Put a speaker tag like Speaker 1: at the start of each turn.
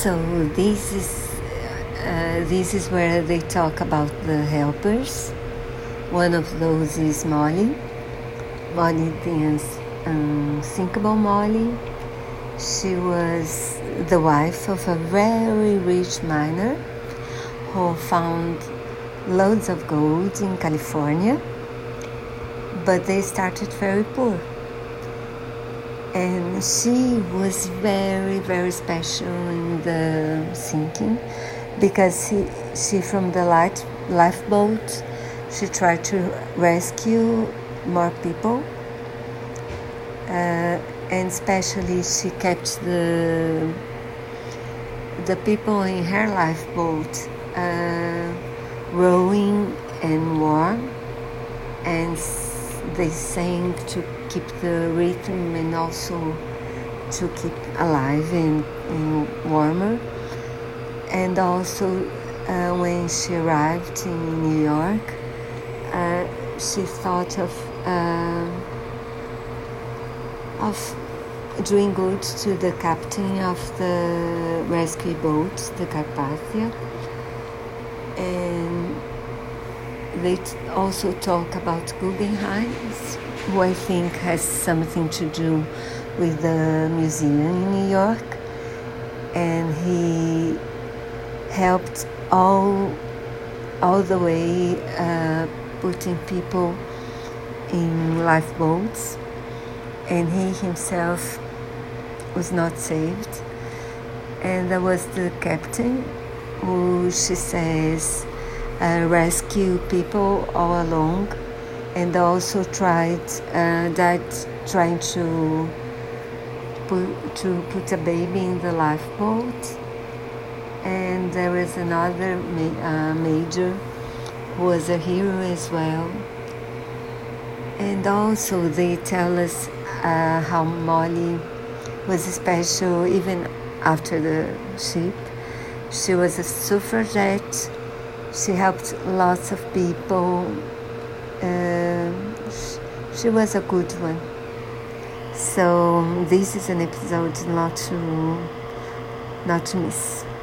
Speaker 1: So this is uh, this is where they talk about the helpers. One of those is Molly. Molly the unthinkable Molly. She was the wife of a very rich miner who found loads of gold in California, but they started very poor. And she was very, very special in the sinking because she, she from the light, lifeboat, she tried to rescue more people. Uh, and especially she kept the the people in her lifeboat uh, rowing and warm, and they sang to keep the rhythm and also to keep alive and, and warmer. And also, uh, when she arrived in New York, uh, she thought of uh, of doing good to the captain of the rescue boat, the Carpathia. And they also talk about Guggenheim, who I think has something to do with the museum in New York. And he helped all, all the way uh, putting people in lifeboats and he himself was not saved. And there was the captain who she says uh, rescue people all along and also tried uh, died trying to put, to put a baby in the lifeboat and there is another ma- uh, major who was a hero as well and also they tell us uh, how Molly was special even after the ship. She was a suffragette. She helped lots of people. Uh, she was a good one. So this is an episode not to not to miss.